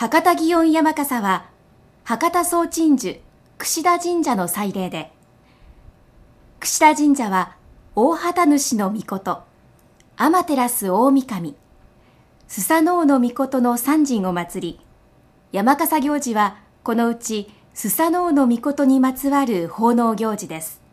博多祇園山笠は博多総鎮守櫛田神社の祭礼で櫛田神社は大畑主の御事天照大神須佐能オ御ミの三神を祭り山笠行事はこのうち須佐能オ御ミにまつわる奉納行事です。